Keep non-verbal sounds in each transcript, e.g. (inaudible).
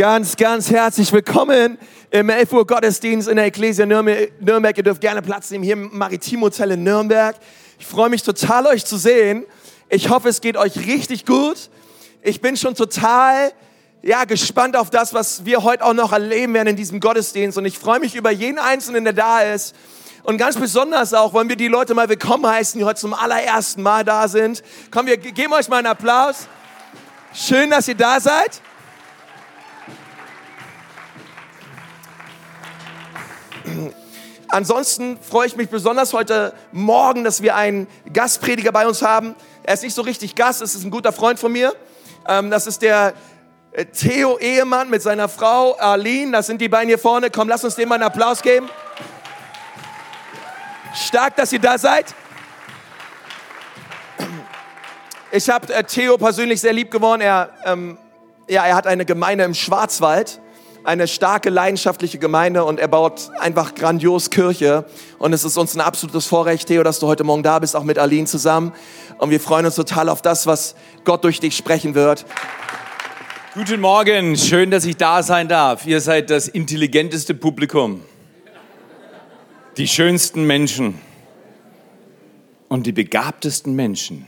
Ganz, ganz herzlich willkommen im 11 Uhr Gottesdienst in der Ecclesia Nürnberg. Ihr dürft gerne Platz nehmen hier im Maritim Hotel in Nürnberg. Ich freue mich total, euch zu sehen. Ich hoffe, es geht euch richtig gut. Ich bin schon total ja, gespannt auf das, was wir heute auch noch erleben werden in diesem Gottesdienst. Und ich freue mich über jeden Einzelnen, der da ist. Und ganz besonders auch wollen wir die Leute mal willkommen heißen, die heute zum allerersten Mal da sind. Komm, wir geben euch mal einen Applaus. Schön, dass ihr da seid. Ansonsten freue ich mich besonders heute Morgen, dass wir einen Gastprediger bei uns haben. Er ist nicht so richtig Gast, es ist ein guter Freund von mir. Ähm, das ist der äh, Theo Ehemann mit seiner Frau Arlene. Das sind die beiden hier vorne. Komm, lass uns dem mal einen Applaus geben. Stark, dass ihr da seid. Ich habe äh, Theo persönlich sehr lieb gewonnen. Er, ähm, ja, er hat eine Gemeinde im Schwarzwald eine starke, leidenschaftliche Gemeinde und er baut einfach grandios Kirche. Und es ist uns ein absolutes Vorrecht, Theo, dass du heute Morgen da bist, auch mit Aline zusammen. Und wir freuen uns total auf das, was Gott durch dich sprechen wird. Guten Morgen, schön, dass ich da sein darf. Ihr seid das intelligenteste Publikum, die schönsten Menschen und die begabtesten Menschen,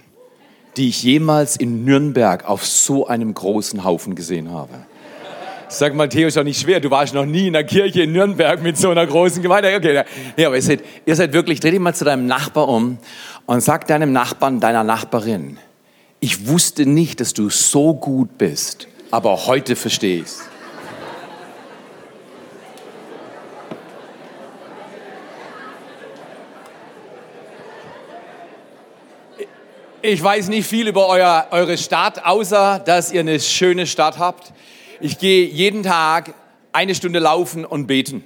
die ich jemals in Nürnberg auf so einem großen Haufen gesehen habe. Sag mal, Theo, ist doch nicht schwer. Du warst noch nie in der Kirche in Nürnberg mit so einer großen Gemeinde. Okay, ja, aber ihr seid, ihr seid wirklich, dreh dich mal zu deinem Nachbar um und sag deinem Nachbarn, deiner Nachbarin, ich wusste nicht, dass du so gut bist, aber heute verstehe ich's. Ich weiß nicht viel über euer, eure Stadt, außer dass ihr eine schöne Stadt habt. Ich gehe jeden Tag eine Stunde laufen und beten.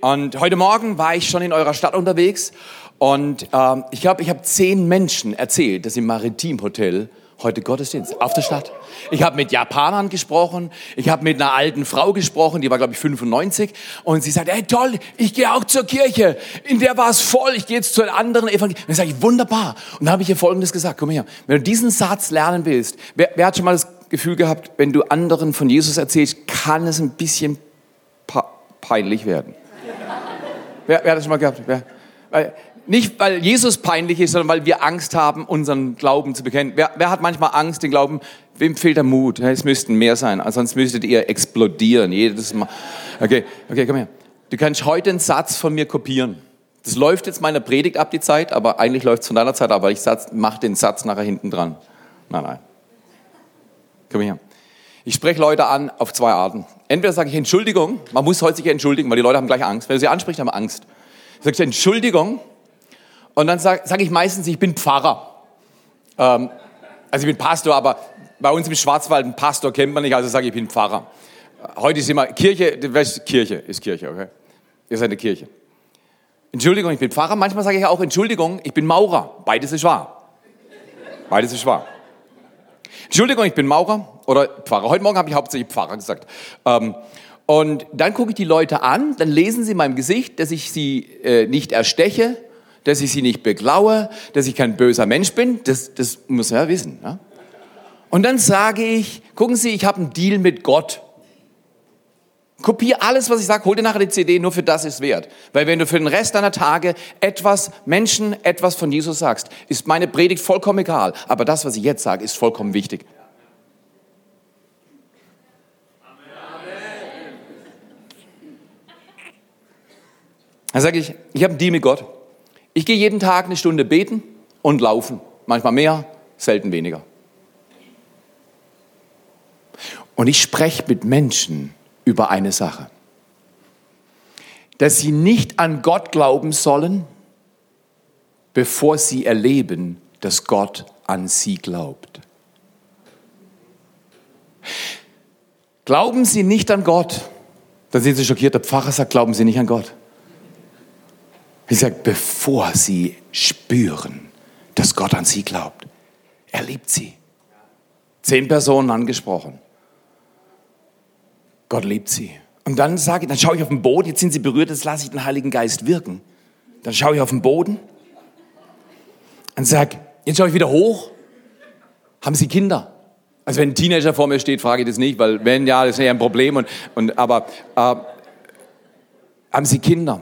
Und heute Morgen war ich schon in eurer Stadt unterwegs und ähm, ich glaube, ich habe zehn Menschen erzählt, dass im Maritim Hotel heute Gottesdienst auf der Stadt. Ich habe mit Japanern gesprochen, ich habe mit einer alten Frau gesprochen, die war glaube ich 95 und sie sagt, hey toll, ich gehe auch zur Kirche, in der war es voll, ich gehe jetzt zu anderen Evangelium. Dann sage ich, wunderbar. Und dann habe ich ihr Folgendes gesagt, komm her, wenn du diesen Satz lernen willst, wer, wer hat schon mal das Gefühl gehabt, wenn du anderen von Jesus erzählst, kann es ein bisschen peinlich werden. wer, wer, hat das schon mal gehabt? Wer? Weil, nicht, weil Jesus peinlich ist, sondern weil wir Angst haben, unseren Glauben zu bekennen. Wer, wer hat manchmal Angst, den Glauben? Wem fehlt der Mut? Es müssten mehr sein, sonst müsstet ihr explodieren jedes Mal. Okay, okay, komm her. Du kannst heute einen Satz von mir kopieren. Das läuft jetzt meiner Predigt ab, die Zeit, aber eigentlich läuft es von deiner Zeit, aber ich mache den Satz nachher hinten dran. Nein, nein. Komm her. Ich spreche Leute an auf zwei Arten. Entweder sage ich Entschuldigung, man muss heute sich entschuldigen, weil die Leute haben gleich Angst. Wenn du sie ansprichst, haben Angst. Sagst du Entschuldigung und dann sage sag ich meistens, ich bin Pfarrer. Ähm, also ich bin Pastor, aber bei uns im Schwarzwald, ein Pastor kennt man nicht, also sage ich, ich bin Pfarrer. Heute ist immer Kirche, Kirche ist Kirche, okay? Ihr seid eine Kirche. Entschuldigung, ich bin Pfarrer. Manchmal sage ich auch Entschuldigung, ich bin Maurer. Beides ist wahr. Beides ist wahr. Entschuldigung, ich bin Maurer oder Pfarrer. Heute Morgen habe ich hauptsächlich Pfarrer gesagt. Ähm, und dann gucke ich die Leute an, dann lesen sie in meinem Gesicht, dass ich sie äh, nicht ersteche, dass ich sie nicht beglaue, dass ich kein böser Mensch bin. Das, das muss man ja wissen. Ja? Und dann sage ich, gucken Sie, ich habe einen Deal mit Gott. Kopier alles, was ich sage, hol dir nachher die CD, nur für das ist wert. Weil wenn du für den Rest deiner Tage etwas, Menschen etwas von Jesus sagst, ist meine Predigt vollkommen egal. Aber das, was ich jetzt sage, ist vollkommen wichtig. Dann sage ich, ich habe einen Deal mit Gott. Ich gehe jeden Tag eine Stunde beten und laufen. Manchmal mehr, selten weniger. Und ich spreche mit Menschen, über eine Sache. Dass sie nicht an Gott glauben sollen, bevor sie erleben, dass Gott an sie glaubt. Glauben sie nicht an Gott, dann sind sie schockiert. Der Pfarrer sagt, glauben sie nicht an Gott. Ich sage, bevor sie spüren, dass Gott an sie glaubt. Er liebt sie. Zehn Personen angesprochen. Gott liebt sie. Und dann sage ich, dann schaue ich auf den Boden, jetzt sind sie berührt, jetzt lasse ich den Heiligen Geist wirken. Dann schaue ich auf den Boden und sage, jetzt schaue ich wieder hoch. Haben Sie Kinder? Also wenn ein Teenager vor mir steht, frage ich das nicht, weil wenn ja, das ist ja ein Problem. Und, und, aber äh, haben Sie Kinder?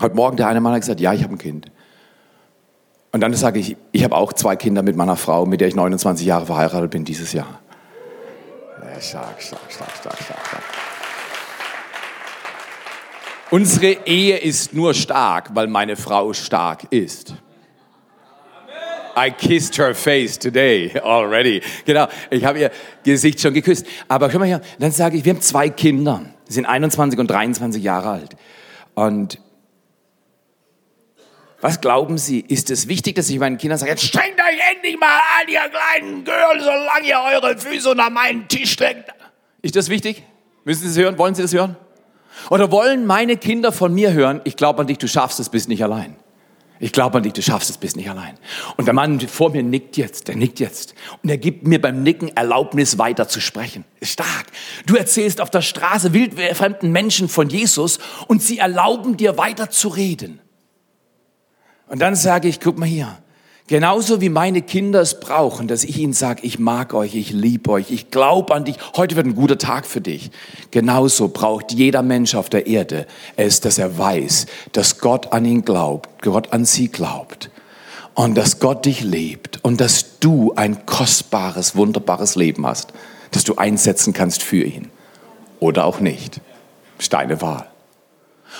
Heute Morgen der eine Mann hat gesagt, ja, ich habe ein Kind. Und dann sage ich, ich habe auch zwei Kinder mit meiner Frau, mit der ich 29 Jahre verheiratet bin dieses Jahr. Stark, stark, stark, stark, stark, stark. Unsere Ehe ist nur stark, weil meine Frau stark ist. I kissed her face today already. Genau, ich habe ihr Gesicht schon geküsst. Aber schau mal her, dann sage ich, wir haben zwei Kinder, die sind 21 und 23 Jahre alt. Und was glauben Sie, ist es wichtig, dass ich meinen Kindern sage, jetzt strengt euch endlich mal an, ihr kleinen Girl, solange ihr eure Füße unter meinen Tisch streckt. Ist das wichtig? Müssen Sie das hören? Wollen Sie das hören? Oder wollen meine Kinder von mir hören, ich glaube an dich, du schaffst es, bist nicht allein. Ich glaube an dich, du schaffst es, bist nicht allein. Und der Mann vor mir nickt jetzt, der nickt jetzt. Und er gibt mir beim Nicken Erlaubnis, weiter zu sprechen. Ist stark. Du erzählst auf der Straße wildfremden Menschen von Jesus und sie erlauben dir weiter zu reden. Und dann sage ich, guck mal hier, genauso wie meine Kinder es brauchen, dass ich ihnen sage, ich mag euch, ich liebe euch, ich glaube an dich, heute wird ein guter Tag für dich. Genauso braucht jeder Mensch auf der Erde es, dass er weiß, dass Gott an ihn glaubt, Gott an sie glaubt und dass Gott dich liebt und dass du ein kostbares, wunderbares Leben hast, das du einsetzen kannst für ihn oder auch nicht. Deine Wahl.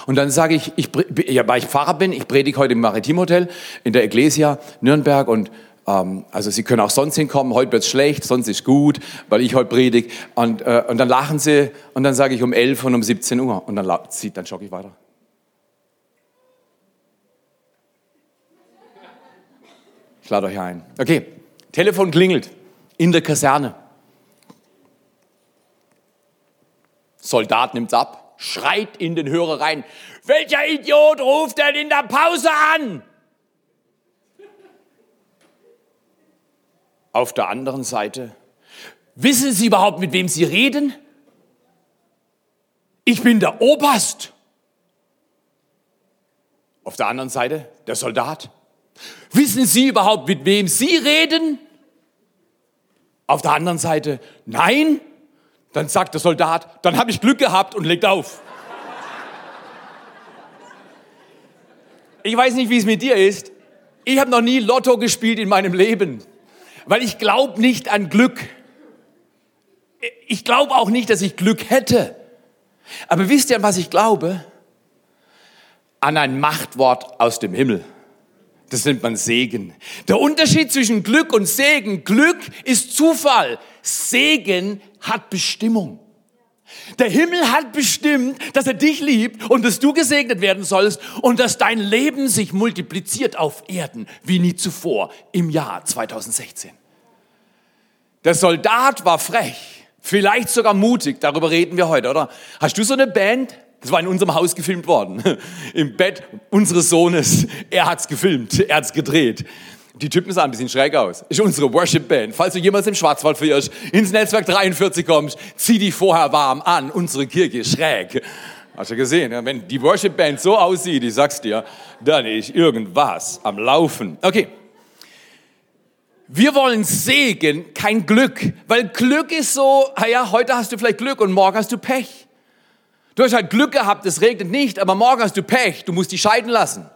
Und dann sage ich, ich ja, weil ich Pfarrer bin, ich predige heute im Maritimhotel in der Ecclesia Nürnberg und ähm, also Sie können auch sonst hinkommen, heute wird es schlecht, sonst ist gut, weil ich heute predige. Und, äh, und dann lachen sie und dann sage ich um 11 und um 17 Uhr und dann, zieht, dann jogge ich weiter. Ich lade euch ein. Okay, Telefon klingelt in der Kaserne. Soldat nimmt ab schreit in den Hörer rein, welcher Idiot ruft denn in der Pause an? Auf der anderen Seite, wissen Sie überhaupt, mit wem Sie reden? Ich bin der Oberst. Auf der anderen Seite, der Soldat. Wissen Sie überhaupt, mit wem Sie reden? Auf der anderen Seite, nein, dann sagt der Soldat, dann habe ich Glück gehabt und legt auf. Ich weiß nicht, wie es mit dir ist. Ich habe noch nie Lotto gespielt in meinem Leben, weil ich glaube nicht an Glück. Ich glaube auch nicht, dass ich Glück hätte. Aber wisst ihr, an was ich glaube? An ein Machtwort aus dem Himmel. Das nennt man Segen. Der Unterschied zwischen Glück und Segen. Glück ist Zufall. Segen hat Bestimmung. Der Himmel hat bestimmt, dass er dich liebt und dass du gesegnet werden sollst und dass dein Leben sich multipliziert auf Erden wie nie zuvor im Jahr 2016. Der Soldat war frech, vielleicht sogar mutig, darüber reden wir heute, oder? Hast du so eine Band? Das war in unserem Haus gefilmt worden. (laughs) Im Bett unseres Sohnes. Er hat's gefilmt, er hat's gedreht. Die Typen sahen ein bisschen schräg aus. Ist unsere Worship-Band. Falls du jemals im Schwarzwald verirrst, ins Netzwerk 43 kommst, zieh dich vorher warm an. Unsere Kirche ist schräg. Hast du gesehen? Wenn die Worship-Band so aussieht, ich sag's dir, dann ist irgendwas am Laufen. Okay. Wir wollen Segen, kein Glück. Weil Glück ist so, ja, heute hast du vielleicht Glück und morgen hast du Pech. Du hast halt Glück gehabt, es regnet nicht, aber morgen hast du Pech, du musst dich scheiden lassen.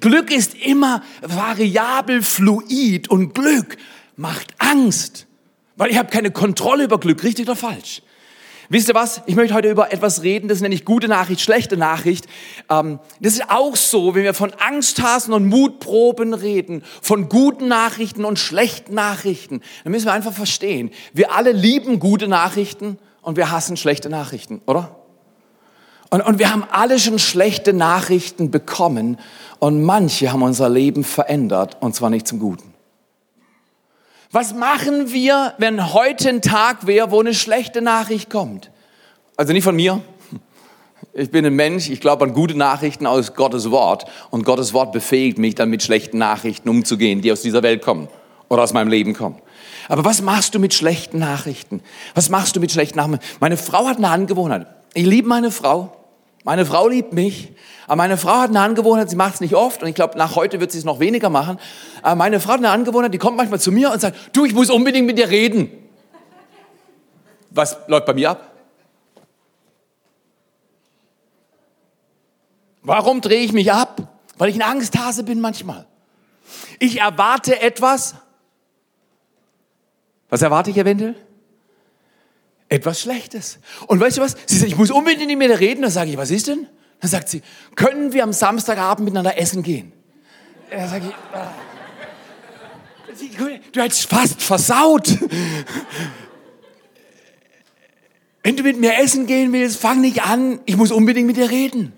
Glück ist immer variabel, fluid und Glück macht Angst, weil ich habe keine Kontrolle über Glück, richtig oder falsch. Wisst ihr was? Ich möchte heute über etwas reden, das nenne ich gute Nachricht, schlechte Nachricht. Ähm, das ist auch so, wenn wir von Angsthasen und Mutproben reden, von guten Nachrichten und schlechten Nachrichten, dann müssen wir einfach verstehen, wir alle lieben gute Nachrichten und wir hassen schlechte Nachrichten, oder? Und, und wir haben alle schon schlechte Nachrichten bekommen und manche haben unser Leben verändert und zwar nicht zum Guten. Was machen wir, wenn heute ein Tag wäre, wo eine schlechte Nachricht kommt? Also nicht von mir. Ich bin ein Mensch, ich glaube an gute Nachrichten aus Gottes Wort und Gottes Wort befähigt mich dann mit schlechten Nachrichten umzugehen, die aus dieser Welt kommen oder aus meinem Leben kommen. Aber was machst du mit schlechten Nachrichten? Was machst du mit schlechten Nachrichten? Meine Frau hat eine Angewohnheit. Ich liebe meine Frau. Meine Frau liebt mich, aber meine Frau hat eine Angewohnheit, sie macht es nicht oft und ich glaube, nach heute wird sie es noch weniger machen. Aber meine Frau hat eine Angewohnheit, die kommt manchmal zu mir und sagt, du, ich muss unbedingt mit dir reden. Was läuft bei mir ab? Warum drehe ich mich ab? Weil ich ein Angsthase bin manchmal. Ich erwarte etwas. Was erwarte ich eventuell? Etwas Schlechtes. Und weißt du was? Sie sagt, ich muss unbedingt mit mir reden. Dann sage ich, was ist denn? Dann sagt sie, können wir am Samstagabend miteinander essen gehen? Dann sage ich, ah. du hättest fast versaut. Wenn du mit mir essen gehen willst, fang nicht an. Ich muss unbedingt mit dir reden.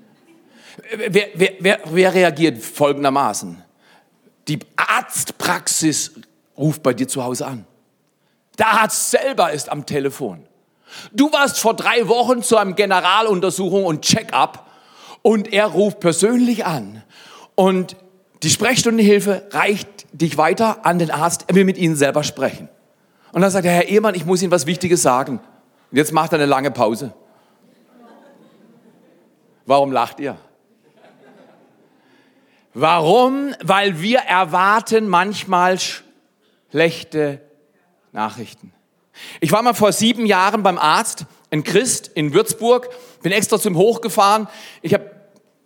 Wer, wer, wer, wer reagiert folgendermaßen? Die Arztpraxis ruft bei dir zu Hause an. Der Arzt selber ist am Telefon. Du warst vor drei Wochen zu einem Generaluntersuchung und Check-up und er ruft persönlich an und die Sprechstundenhilfe reicht dich weiter an den Arzt, er will mit Ihnen selber sprechen. Und dann sagt der Herr Ehemann, ich muss Ihnen was Wichtiges sagen. Und jetzt macht er eine lange Pause. Warum lacht ihr? Warum? Weil wir erwarten manchmal schlechte Nachrichten. Ich war mal vor sieben Jahren beim Arzt, ein Christ in Würzburg, bin extra zum Hoch gefahren. Ich habe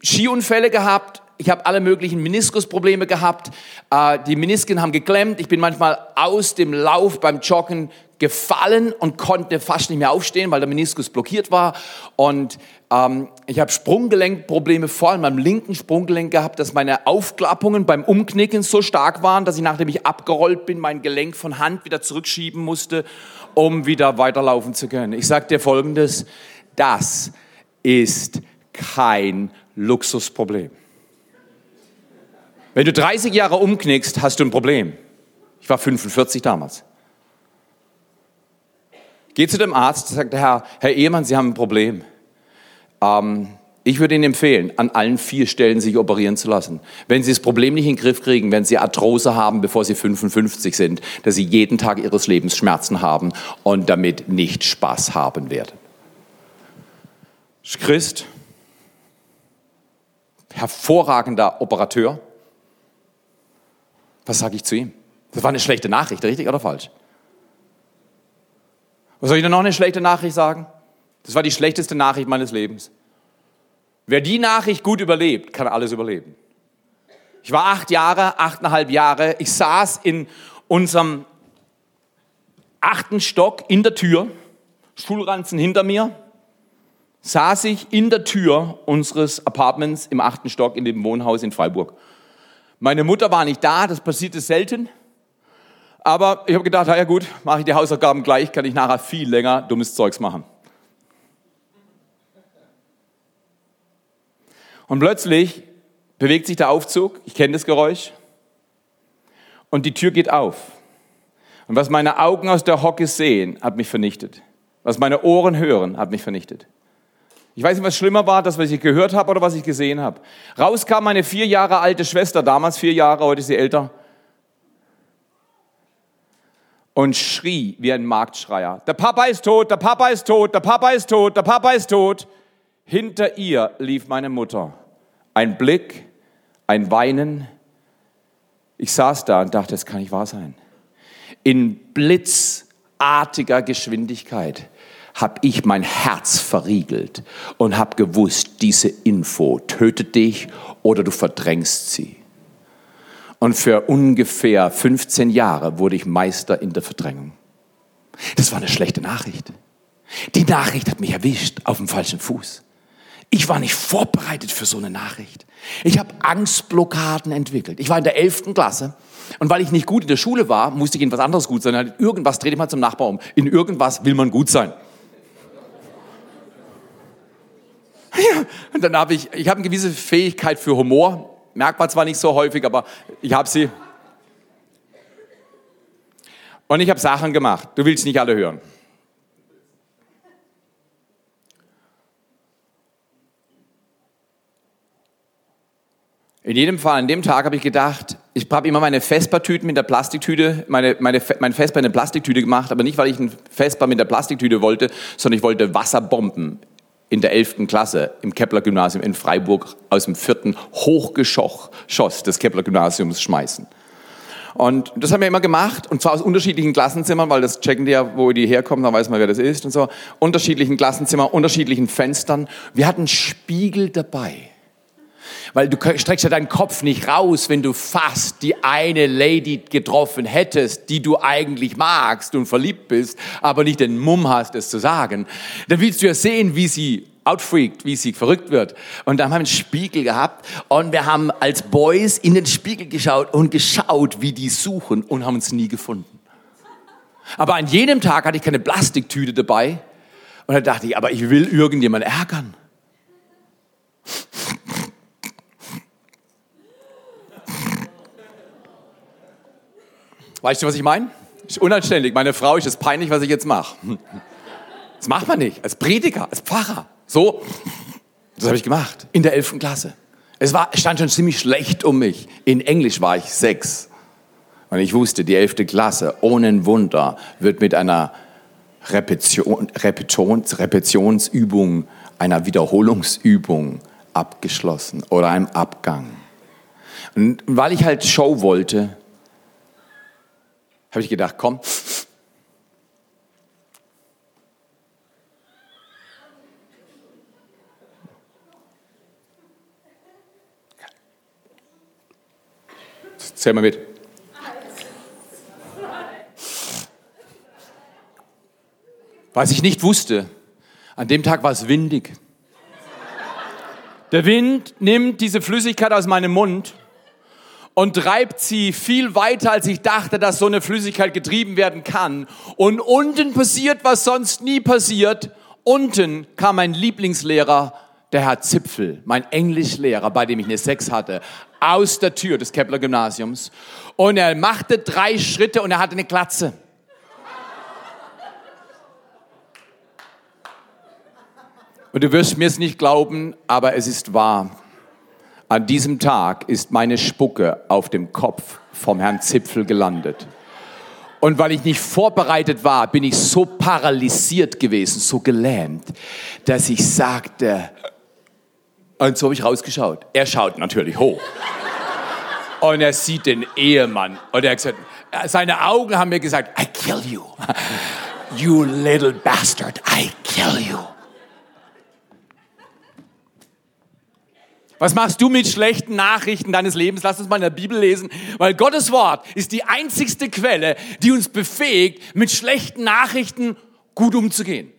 Skiunfälle gehabt, ich habe alle möglichen Meniskusprobleme gehabt, äh, die Menisken haben geklemmt, ich bin manchmal aus dem Lauf beim Joggen gefallen und konnte fast nicht mehr aufstehen, weil der Meniskus blockiert war. Und ähm, ich habe Sprunggelenkprobleme, vor allem beim linken Sprunggelenk gehabt, dass meine Aufklappungen beim Umknicken so stark waren, dass ich, nachdem ich abgerollt bin, mein Gelenk von Hand wieder zurückschieben musste, um wieder weiterlaufen zu können. Ich sage dir Folgendes, das ist kein Luxusproblem. Wenn du 30 Jahre umknickst, hast du ein Problem. Ich war 45 damals. Geh zu dem Arzt, sagt der Herr, Herr Ehemann, Sie haben ein Problem. Ähm, ich würde Ihnen empfehlen, an allen vier Stellen sich operieren zu lassen. Wenn Sie das Problem nicht in den Griff kriegen, wenn Sie Arthrose haben, bevor Sie 55 sind, dass Sie jeden Tag Ihres Lebens Schmerzen haben und damit nicht Spaß haben werden. Christ, hervorragender Operateur. Was sage ich zu ihm? Das war eine schlechte Nachricht, richtig oder falsch? Was soll ich denn noch eine schlechte Nachricht sagen? Das war die schlechteste Nachricht meines Lebens. Wer die Nachricht gut überlebt, kann alles überleben. Ich war acht Jahre, achteinhalb Jahre. Ich saß in unserem achten Stock in der Tür, Schulranzen hinter mir, saß ich in der Tür unseres Apartments im achten Stock in dem Wohnhaus in Freiburg. Meine Mutter war nicht da, das passierte selten. Aber ich habe gedacht, ja gut, mache ich die Hausaufgaben gleich, kann ich nachher viel länger dummes Zeugs machen. Und plötzlich bewegt sich der Aufzug, ich kenne das Geräusch, und die Tür geht auf. Und was meine Augen aus der Hocke sehen, hat mich vernichtet. Was meine Ohren hören, hat mich vernichtet. Ich weiß nicht, was schlimmer war, das, was ich gehört habe oder was ich gesehen habe. Raus kam meine vier Jahre alte Schwester, damals vier Jahre, heute ist sie älter, und schrie wie ein Marktschreier. Der Papa ist tot, der Papa ist tot, der Papa ist tot, der Papa ist tot. Hinter ihr lief meine Mutter. Ein Blick, ein Weinen. Ich saß da und dachte, das kann nicht wahr sein. In blitzartiger Geschwindigkeit habe ich mein Herz verriegelt und habe gewusst, diese Info tötet dich oder du verdrängst sie. Und für ungefähr 15 Jahre wurde ich Meister in der Verdrängung. Das war eine schlechte Nachricht. Die Nachricht hat mich erwischt auf dem falschen Fuß. Ich war nicht vorbereitet für so eine Nachricht. Ich habe Angstblockaden entwickelt. Ich war in der 11. Klasse und weil ich nicht gut in der Schule war, musste ich in was anderes gut sein. In irgendwas drehte ich mal zum Nachbar um. In irgendwas will man gut sein. (laughs) Ja, und dann habe ich, ich habe eine gewisse Fähigkeit für Humor. Merkt man zwar nicht so häufig, aber ich habe sie. Und ich habe Sachen gemacht. Du willst nicht alle hören. In jedem Fall, an dem Tag habe ich gedacht, ich habe immer meine Vespertüten mit der Plastiktüte, meine, meine, mein Vesper in eine Plastiktüte gemacht, aber nicht, weil ich ein Vesper mit der Plastiktüte wollte, sondern ich wollte Wasserbomben in der 11. Klasse im Kepler-Gymnasium in Freiburg aus dem vierten Hochgeschoss des Kepler-Gymnasiums schmeißen. Und das haben wir immer gemacht, und zwar aus unterschiedlichen Klassenzimmern, weil das checken die ja, wo die herkommen, dann weiß man, wer das ist und so. Unterschiedlichen Klassenzimmern, unterschiedlichen Fenstern. Wir hatten Spiegel dabei. Weil du streckst ja deinen Kopf nicht raus, wenn du fast die eine Lady getroffen hättest, die du eigentlich magst und verliebt bist, aber nicht den Mumm hast, es zu sagen. Dann willst du ja sehen, wie sie outfreakt, wie sie verrückt wird. Und dann haben wir einen Spiegel gehabt und wir haben als Boys in den Spiegel geschaut und geschaut, wie die suchen und haben uns nie gefunden. Aber an jenem Tag hatte ich keine Plastiktüte dabei und da dachte ich, aber ich will irgendjemand ärgern. Weißt du, was ich meine? Ist unanständig. Meine Frau ist es peinlich, was ich jetzt mache. Das macht man nicht. Als Prediger, als Pfarrer. So. Das habe ich gemacht. In der 11. Klasse. Es war, stand schon ziemlich schlecht um mich. In Englisch war ich sechs. Und ich wusste, die 11. Klasse, ohne ein Wunder, wird mit einer Repetition, Repetitions, Repetitionsübung, einer Wiederholungsübung abgeschlossen oder einem Abgang. Und weil ich halt Show wollte, habe ich gedacht, komm. Zähl mal mit. Was ich nicht wusste, an dem Tag war es windig. Der Wind nimmt diese Flüssigkeit aus meinem Mund und treibt sie viel weiter, als ich dachte, dass so eine Flüssigkeit getrieben werden kann. Und unten passiert, was sonst nie passiert. Unten kam mein Lieblingslehrer, der Herr Zipfel, mein Englischlehrer, bei dem ich eine Sex hatte, aus der Tür des Kepler Gymnasiums. Und er machte drei Schritte und er hatte eine Glatze. Und du wirst mir es nicht glauben, aber es ist wahr. An diesem Tag ist meine Spucke auf dem Kopf vom Herrn Zipfel gelandet. Und weil ich nicht vorbereitet war, bin ich so paralysiert gewesen, so gelähmt, dass ich sagte, und so habe ich rausgeschaut. Er schaut natürlich hoch. Und er sieht den Ehemann. Und er hat gesagt, seine Augen haben mir gesagt, I kill you. You little bastard, I kill you. Was machst du mit schlechten Nachrichten deines Lebens? Lass uns mal in der Bibel lesen, weil Gottes Wort ist die einzigste Quelle, die uns befähigt, mit schlechten Nachrichten gut umzugehen.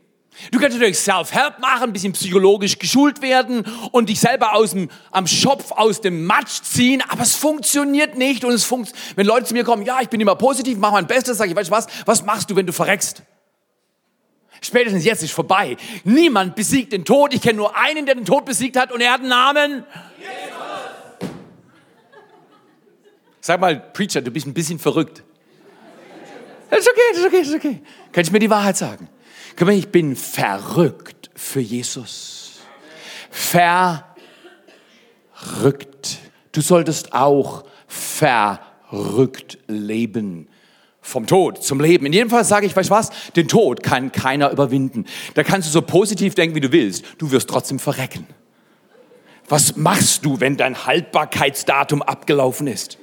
Du kannst natürlich Self-Help machen, ein bisschen psychologisch geschult werden und dich selber aus dem, am Schopf aus dem Matsch ziehen, aber es funktioniert nicht und es funkt, wenn Leute zu mir kommen, ja, ich bin immer positiv, mach mein Bestes, sag ich, weißt du was, was machst du, wenn du verreckst? Spätestens jetzt ist vorbei. Niemand besiegt den Tod. Ich kenne nur einen, der den Tod besiegt hat und er hat einen Namen. Jesus. Sag mal, Preacher, du bist ein bisschen verrückt. Das ist okay, das ist okay, das ist okay. Kannst du mir die Wahrheit sagen? Ich bin verrückt für Jesus. Verrückt. Du solltest auch verrückt leben vom Tod zum Leben. In jedem Fall sage ich, weißt du was? Den Tod kann keiner überwinden. Da kannst du so positiv denken, wie du willst. Du wirst trotzdem verrecken. Was machst du, wenn dein Haltbarkeitsdatum abgelaufen ist?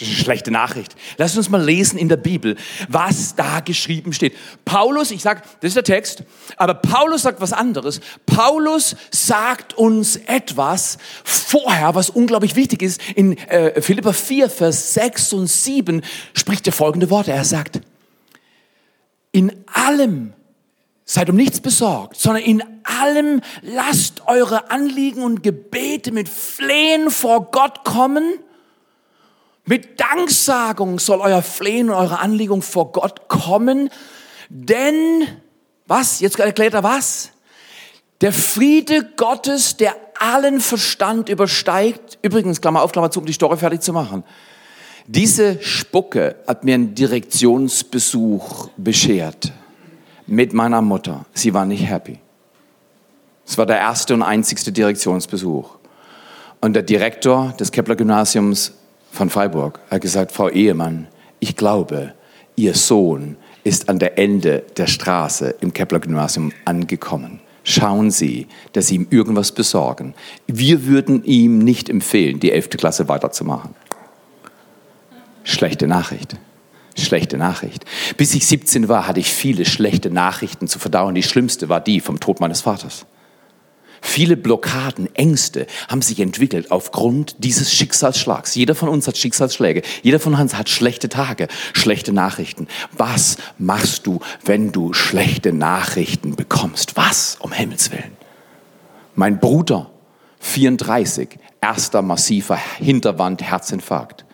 Das ist eine schlechte Nachricht. Lass uns mal lesen in der Bibel, was da geschrieben steht. Paulus, ich sag, das ist der Text, aber Paulus sagt was anderes. Paulus sagt uns etwas vorher, was unglaublich wichtig ist. In äh, Philippa 4, Vers 6 und 7 spricht er folgende Worte. Er sagt, in allem Seid um nichts besorgt, sondern in allem lasst eure Anliegen und Gebete mit Flehen vor Gott kommen mit Danksagung soll euer Flehen und eure Anlegung vor Gott kommen, denn, was? Jetzt erklärt er was? Der Friede Gottes, der allen Verstand übersteigt, übrigens, Klammer auf, Klammer zu, um die Story fertig zu machen. Diese Spucke hat mir einen Direktionsbesuch beschert mit meiner Mutter. Sie war nicht happy. Es war der erste und einzigste Direktionsbesuch. Und der Direktor des Kepler Gymnasiums von Freiburg hat gesagt, Frau Ehemann, ich glaube, Ihr Sohn ist an der Ende der Straße im Kepler-Gymnasium angekommen. Schauen Sie, dass Sie ihm irgendwas besorgen. Wir würden ihm nicht empfehlen, die 11. Klasse weiterzumachen. Schlechte Nachricht. Schlechte Nachricht. Bis ich 17 war, hatte ich viele schlechte Nachrichten zu verdauen. Die schlimmste war die vom Tod meines Vaters. Viele Blockaden, Ängste haben sich entwickelt aufgrund dieses Schicksalsschlags. Jeder von uns hat Schicksalsschläge. Jeder von uns hat schlechte Tage, schlechte Nachrichten. Was machst du, wenn du schlechte Nachrichten bekommst? Was, um Himmels Willen? Mein Bruder, 34, erster massiver Hinterwand, Herzinfarkt.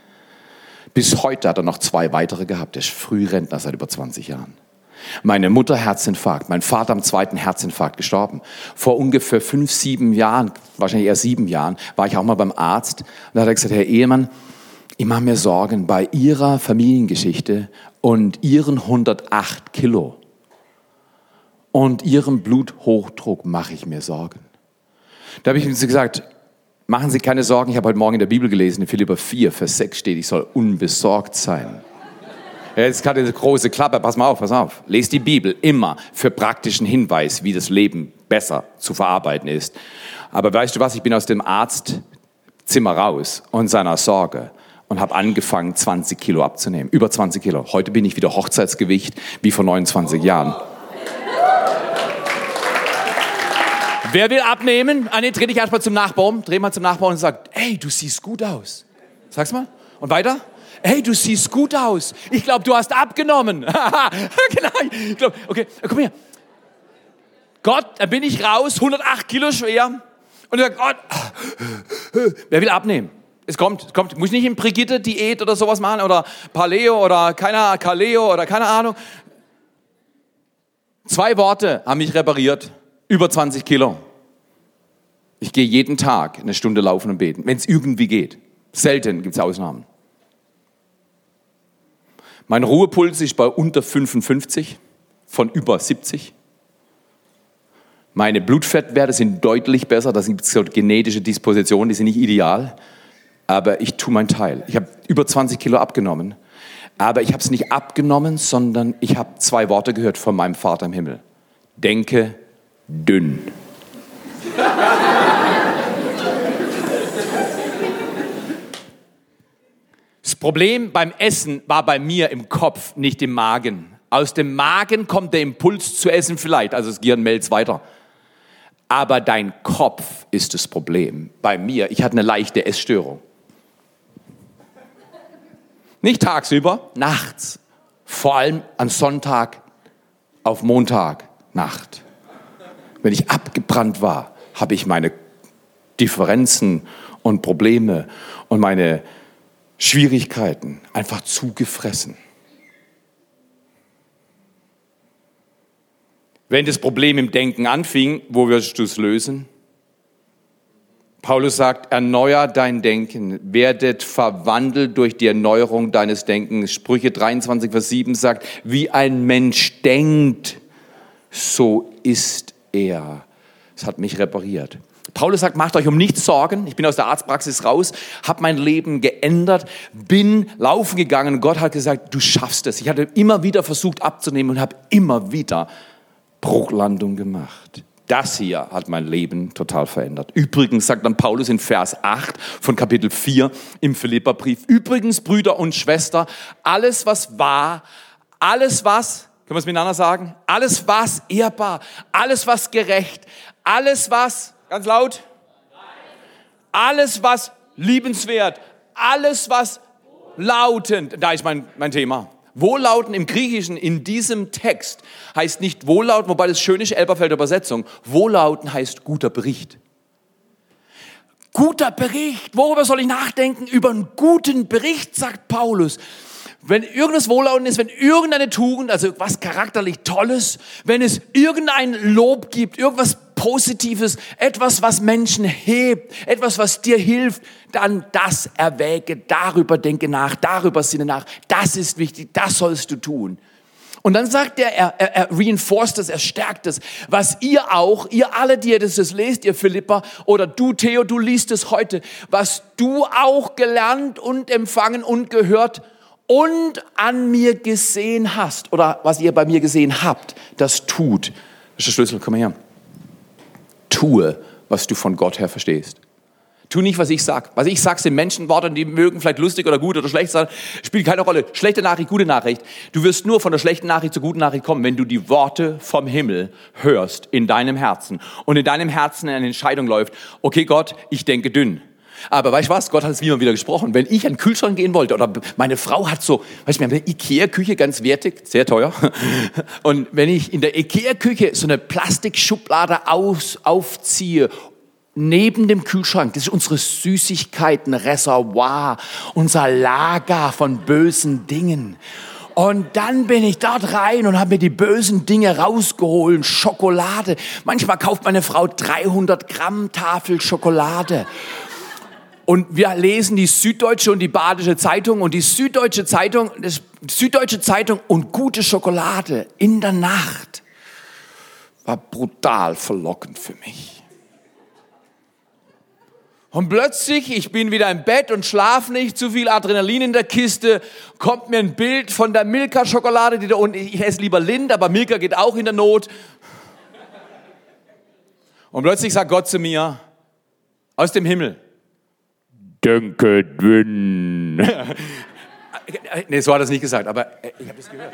Bis heute hat er noch zwei weitere gehabt. Er ist Frührentner seit über 20 Jahren. Meine Mutter Herzinfarkt, mein Vater am zweiten Herzinfarkt gestorben. Vor ungefähr fünf, sieben Jahren, wahrscheinlich eher sieben Jahren, war ich auch mal beim Arzt und da hat er gesagt, Herr Ehemann, ich mache mir Sorgen bei Ihrer Familiengeschichte und Ihren 108 Kilo und Ihrem Bluthochdruck mache ich mir Sorgen. Da habe ich ihm gesagt, machen Sie keine Sorgen, ich habe heute Morgen in der Bibel gelesen, in Philipper 4, Vers 6 steht, ich soll unbesorgt sein. Jetzt gerade eine große Klappe, pass mal auf, pass auf. Lest die Bibel immer für praktischen Hinweis, wie das Leben besser zu verarbeiten ist. Aber weißt du was, ich bin aus dem Arztzimmer raus und seiner Sorge und habe angefangen, 20 Kilo abzunehmen. Über 20 Kilo. Heute bin ich wieder Hochzeitsgewicht wie vor 29 Jahren. Wer will abnehmen? Ah, nee, dreh dich erstmal zum Nachbarn. Dreh mal zum Nachbarn und sag, ey, du siehst gut aus. Sag's mal. Und weiter? Hey, du siehst gut aus. Ich glaube, du hast abgenommen. (laughs) genau. Ich glaub, okay, komm her. Gott, da bin ich raus, 108 Kilo schwer. Und er sagt, Gott, (laughs) wer will abnehmen? Es kommt, es kommt. Muss nicht in Brigitte-Diät oder sowas machen oder Paleo oder keine Kaleo oder keine Ahnung. Zwei Worte haben mich repariert. Über 20 Kilo. Ich gehe jeden Tag eine Stunde laufen und beten, wenn es irgendwie geht. Selten gibt es Ausnahmen. Mein Ruhepuls ist bei unter 55 von über 70. Meine Blutfettwerte sind deutlich besser. Das sind so genetische Dispositionen, die sind nicht ideal. Aber ich tue meinen Teil. Ich habe über 20 Kilo abgenommen. Aber ich habe es nicht abgenommen, sondern ich habe zwei Worte gehört von meinem Vater im Himmel. Denke dünn. Das Problem beim Essen war bei mir im Kopf, nicht im Magen. Aus dem Magen kommt der Impuls zu essen vielleicht, also das Gehirn meldet weiter. Aber dein Kopf ist das Problem. Bei mir, ich hatte eine leichte Essstörung. Nicht tagsüber, nachts. Vor allem an Sonntag auf Montag, Nacht. Wenn ich abgebrannt war, habe ich meine Differenzen und Probleme und meine Schwierigkeiten einfach zugefressen. Wenn das Problem im Denken anfing, wo wirst du es lösen? Paulus sagt, erneuer dein Denken, werdet verwandelt durch die Erneuerung deines Denkens. Sprüche 23, Vers 7 sagt, wie ein Mensch denkt, so ist er. Es hat mich repariert. Paulus sagt, macht euch um nichts Sorgen. Ich bin aus der Arztpraxis raus, habe mein Leben geändert, bin laufen gegangen. Gott hat gesagt, du schaffst es. Ich hatte immer wieder versucht abzunehmen und habe immer wieder Bruchlandung gemacht. Das hier hat mein Leben total verändert. Übrigens sagt dann Paulus in Vers 8 von Kapitel 4 im Philipperbrief, übrigens Brüder und Schwester, alles was war, alles was, können wir es miteinander sagen, alles was ehrbar, alles was gerecht, alles was Ganz laut. Alles, was liebenswert, alles, was lautend, da ist mein, mein Thema. Wohllauten im Griechischen in diesem Text heißt nicht Wohllauten, wobei das schöne ist Elberfelder Übersetzung. Wohllauten heißt guter Bericht. Guter Bericht. Worüber soll ich nachdenken? Über einen guten Bericht, sagt Paulus. Wenn irgendwas Wohllauten ist, wenn irgendeine Tugend, also was charakterlich Tolles, wenn es irgendein Lob gibt, irgendwas Positives, etwas, was Menschen hebt, etwas, was dir hilft, dann das erwäge, darüber denke nach, darüber sinne nach. Das ist wichtig, das sollst du tun. Und dann sagt er, er, er, reinforced es, er stärkt es, was ihr auch, ihr alle, die ihr das lest, ihr Philippa, oder du Theo, du liest es heute, was du auch gelernt und empfangen und gehört und an mir gesehen hast oder was ihr bei mir gesehen habt, das tut. Das ist der Schlüssel, komm her. Tue, was du von Gott her verstehst. Tu nicht, was ich sag. Was ich sag, sind Menschenworte, die mögen vielleicht lustig oder gut oder schlecht sein. Spielt keine Rolle. Schlechte Nachricht, gute Nachricht. Du wirst nur von der schlechten Nachricht zur guten Nachricht kommen, wenn du die Worte vom Himmel hörst in deinem Herzen und in deinem Herzen eine Entscheidung läuft. Okay, Gott, ich denke dünn. Aber weißt du was? Gott hat es mir wieder gesprochen. Wenn ich an den Kühlschrank gehen wollte oder meine Frau hat so, weißt du, wir haben eine Ikea-Küche, ganz wertig, sehr teuer. (laughs) Und wenn ich in der Ikea-Küche so eine Plastikschublade aus, aufziehe neben dem Kühlschrank, das ist unsere Süßigkeiten-Reservoir, unser Lager von bösen Dingen. Und dann bin ich dort rein und habe mir die bösen Dinge rausgeholt. Schokolade. Manchmal kauft meine Frau 300 Gramm Tafel Schokolade. Und wir lesen die Süddeutsche und die Badische Zeitung und die Süddeutsche Zeitung, das Süddeutsche Zeitung und gute Schokolade in der Nacht war brutal verlockend für mich. Und plötzlich, ich bin wieder im Bett und schlafe nicht, zu viel Adrenalin in der Kiste, kommt mir ein Bild von der Milka-Schokolade, die da unten, ich esse lieber Lind, aber Milka geht auch in der Not. Und plötzlich sagt Gott zu mir, aus dem Himmel, denke dünn. (laughs) nee, so hat er es nicht gesagt, aber ich habe es gehört.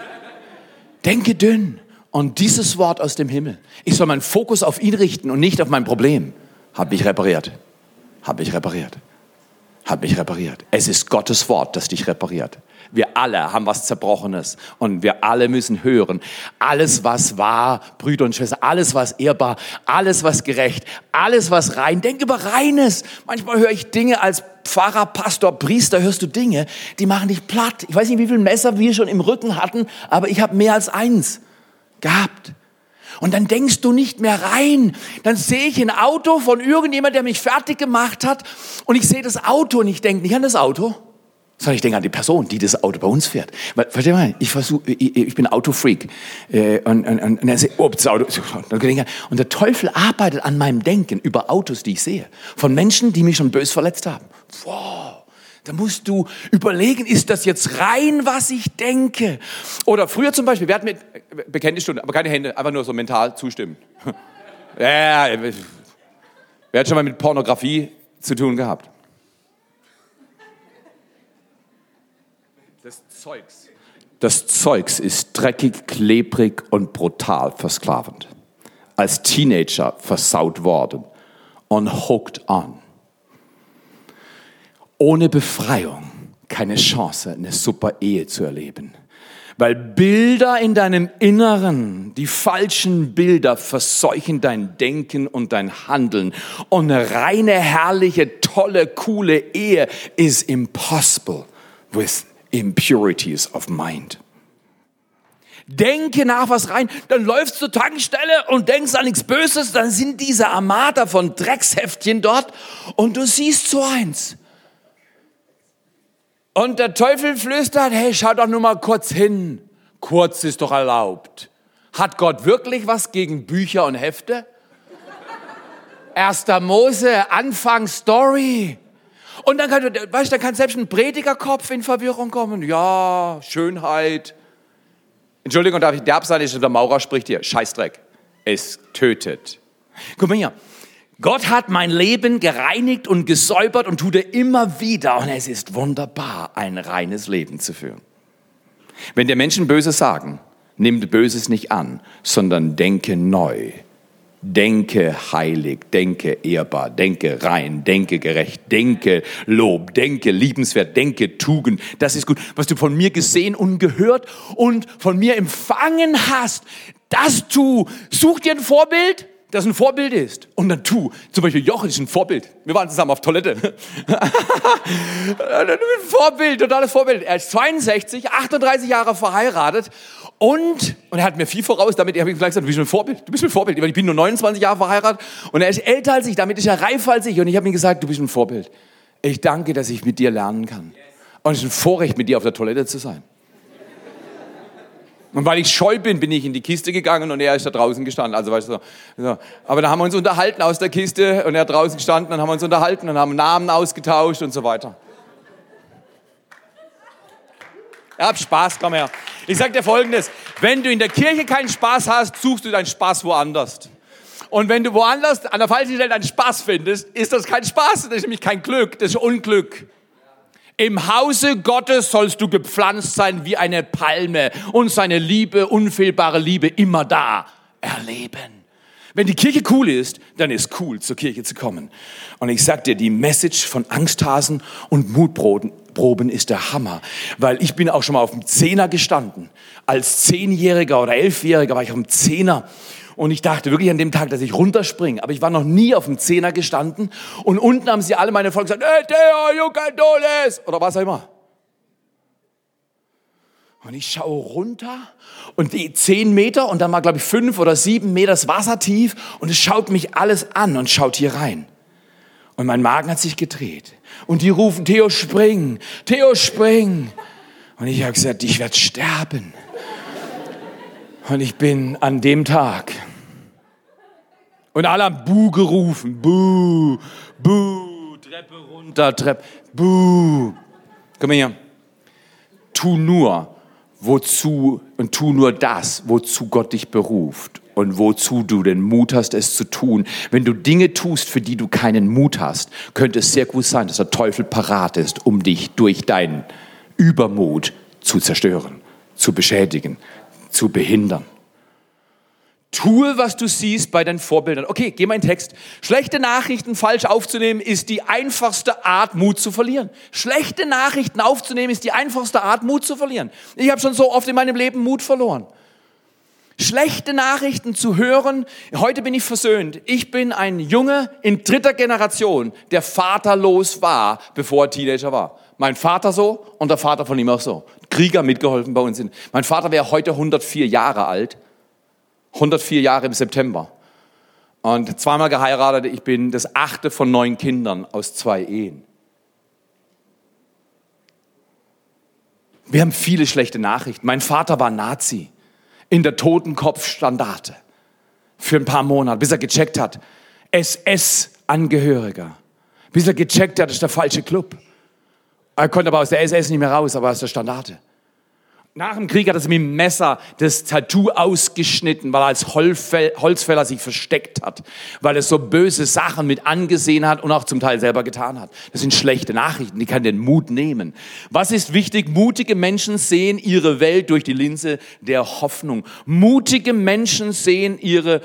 Denke dünn. Und dieses Wort aus dem Himmel, ich soll meinen Fokus auf ihn richten und nicht auf mein Problem, habe ich repariert habe ich repariert. Habe ich repariert. Es ist Gottes Wort, das dich repariert. Wir alle haben was Zerbrochenes und wir alle müssen hören. Alles, was wahr, Brüder und Schwestern, alles, was ehrbar, alles, was gerecht, alles, was rein. Denk über Reines. Manchmal höre ich Dinge als Pfarrer, Pastor, Priester, hörst du Dinge, die machen dich platt. Ich weiß nicht, wie viele Messer wir schon im Rücken hatten, aber ich habe mehr als eins gehabt. Und dann denkst du nicht mehr rein. Dann sehe ich ein Auto von irgendjemand, der mich fertig gemacht hat. Und ich sehe das Auto und ich denke nicht an das Auto, sondern ich denke an die Person, die das Auto bei uns fährt. Versteht mal? Ich versuche, ich, ich bin Autofreak. Äh, und, und, und, und, er sagt, oh, das Auto. Und der Teufel arbeitet an meinem Denken über Autos, die ich sehe. Von Menschen, die mich schon bös verletzt haben. Wow. Da musst du überlegen, ist das jetzt rein, was ich denke? Oder früher zum Beispiel, wir hatten mit Bekenntnisstunde, aber keine Hände, einfach nur so mental zustimmen. (laughs) ja, wer hat schon mal mit Pornografie zu tun gehabt? Das Zeugs. Das Zeugs ist dreckig, klebrig und brutal versklavend. Als Teenager versaut worden und hooked on ohne Befreiung keine Chance, eine super Ehe zu erleben. Weil Bilder in deinem Inneren, die falschen Bilder verseuchen dein Denken und dein Handeln. Und eine reine, herrliche, tolle, coole Ehe is impossible with impurities of mind. Denke nach was rein, dann läufst du zur Tankstelle und denkst an nichts Böses, dann sind diese Armada von Drecksheftchen dort und du siehst so eins. Und der Teufel flüstert, hey, schau doch nur mal kurz hin. Kurz ist doch erlaubt. Hat Gott wirklich was gegen Bücher und Hefte? Erster Mose, Anfang Story. Und dann kann, weißt, dann kann selbst ein Predigerkopf in Verwirrung kommen. Ja, Schönheit. Entschuldigung, darf ich derb sein? Der Maurer spricht hier. Scheißdreck. Es tötet. Guck mal hier. Gott hat mein Leben gereinigt und gesäubert und tut er immer wieder. Und es ist wunderbar, ein reines Leben zu führen. Wenn dir Menschen Böses sagen, nimm Böses nicht an, sondern denke neu. Denke heilig, denke ehrbar, denke rein, denke gerecht, denke Lob, denke liebenswert, denke Tugend. Das ist gut. Was du von mir gesehen und gehört und von mir empfangen hast, das tu. Such dir ein Vorbild das ein Vorbild ist. Und dann tu. Zum Beispiel Jochen ist ein Vorbild. Wir waren zusammen auf Toilette. (laughs) ein Vorbild, totales Vorbild. Er ist 62, 38 Jahre verheiratet und, und er hat mir viel voraus, damit habe ich gleich gesagt, du bist ein Vorbild, du bist ein Vorbild. Ich bin nur 29 Jahre verheiratet und er ist älter als ich, damit ist er reifer als ich. Und ich habe ihm gesagt, du bist ein Vorbild. Ich danke, dass ich mit dir lernen kann. Und es ist ein Vorrecht, mit dir auf der Toilette zu sein. Und weil ich scheu bin, bin ich in die Kiste gegangen und er ist da draußen gestanden. Also weißt du, so. Aber da haben wir uns unterhalten aus der Kiste und er draußen gestanden, dann haben wir uns unterhalten und haben Namen ausgetauscht und so weiter. Hab Spaß, komm her. Ich sag dir Folgendes. Wenn du in der Kirche keinen Spaß hast, suchst du deinen Spaß woanders. Und wenn du woanders an der falschen Stelle deinen Spaß findest, ist das kein Spaß, das ist nämlich kein Glück, das ist Unglück. Im Hause Gottes sollst du gepflanzt sein wie eine Palme und seine Liebe, unfehlbare Liebe immer da erleben. Wenn die Kirche cool ist, dann ist cool, zur Kirche zu kommen. Und ich sag dir, die Message von Angsthasen und Mutproben ist der Hammer. Weil ich bin auch schon mal auf dem Zehner gestanden. Als Zehnjähriger oder Elfjähriger war ich auf dem Zehner. Und ich dachte wirklich an dem Tag, dass ich runterspringe. Aber ich war noch nie auf dem Zehner gestanden. Und unten haben sie alle meine Freunde gesagt, hey Theo, you can do this. Oder was auch immer. Und ich schaue runter und die zehn Meter und dann mal, glaube ich, fünf oder sieben Meter das Wasser tief und es schaut mich alles an und schaut hier rein. Und mein Magen hat sich gedreht. Und die rufen, Theo, spring, Theo, spring. Und ich habe gesagt, ich werde sterben. Und ich bin an dem Tag. Und alle haben Buh gerufen. Buh, Buh, Treppe runter, Treppe, Buh. Komm hier. Tu nur, wozu und tu nur das, wozu Gott dich beruft und wozu du den Mut hast, es zu tun. Wenn du Dinge tust, für die du keinen Mut hast, könnte es sehr gut sein, dass der Teufel parat ist, um dich durch deinen Übermut zu zerstören, zu beschädigen, zu behindern. Tue, was du siehst bei deinen Vorbildern. Okay, geh mal in den Text. Schlechte Nachrichten falsch aufzunehmen ist die einfachste Art, Mut zu verlieren. Schlechte Nachrichten aufzunehmen ist die einfachste Art, Mut zu verlieren. Ich habe schon so oft in meinem Leben Mut verloren. Schlechte Nachrichten zu hören. Heute bin ich versöhnt. Ich bin ein Junge in dritter Generation, der vaterlos war, bevor er Teenager war. Mein Vater so und der Vater von ihm auch so. Krieger mitgeholfen bei uns. Sind. Mein Vater wäre heute 104 Jahre alt 104 Jahre im September. Und zweimal geheiratet. Ich bin das achte von neun Kindern aus zwei Ehen. Wir haben viele schlechte Nachrichten. Mein Vater war Nazi in der Totenkopfstandarte für ein paar Monate, bis er gecheckt hat, SS-Angehöriger. Bis er gecheckt hat, das ist der falsche Club. Er konnte aber aus der SS nicht mehr raus, aber aus der Standarte. Nach dem Krieg hat er mit dem Messer das Tattoo ausgeschnitten, weil er als Holzfäller sich versteckt hat, weil er so böse Sachen mit angesehen hat und auch zum Teil selber getan hat. Das sind schlechte Nachrichten, die kann den Mut nehmen. Was ist wichtig? Mutige Menschen sehen ihre Welt durch die Linse der Hoffnung. Mutige Menschen sehen ihre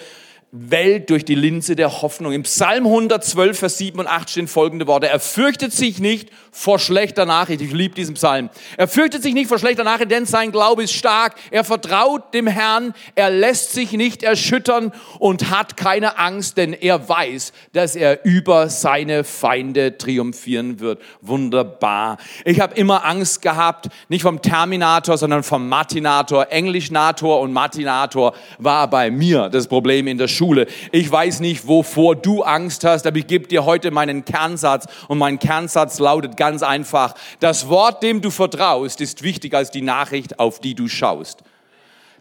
Welt durch die Linse der Hoffnung. Im Psalm 112, Vers 7 und 8 stehen folgende Worte. Er fürchtet sich nicht vor schlechter Nachricht. Ich liebe diesen Psalm. Er fürchtet sich nicht vor schlechter Nachricht, denn sein Glaube ist stark. Er vertraut dem Herrn. Er lässt sich nicht erschüttern und hat keine Angst, denn er weiß, dass er über seine Feinde triumphieren wird. Wunderbar. Ich habe immer Angst gehabt, nicht vom Terminator, sondern vom Martinator. Englisch-Nator und Martinator war bei mir das Problem in der Schule. Ich weiß nicht, wovor du Angst hast, aber ich gebe dir heute meinen Kernsatz und mein Kernsatz lautet ganz einfach, das Wort, dem du vertraust, ist wichtiger als die Nachricht, auf die du schaust.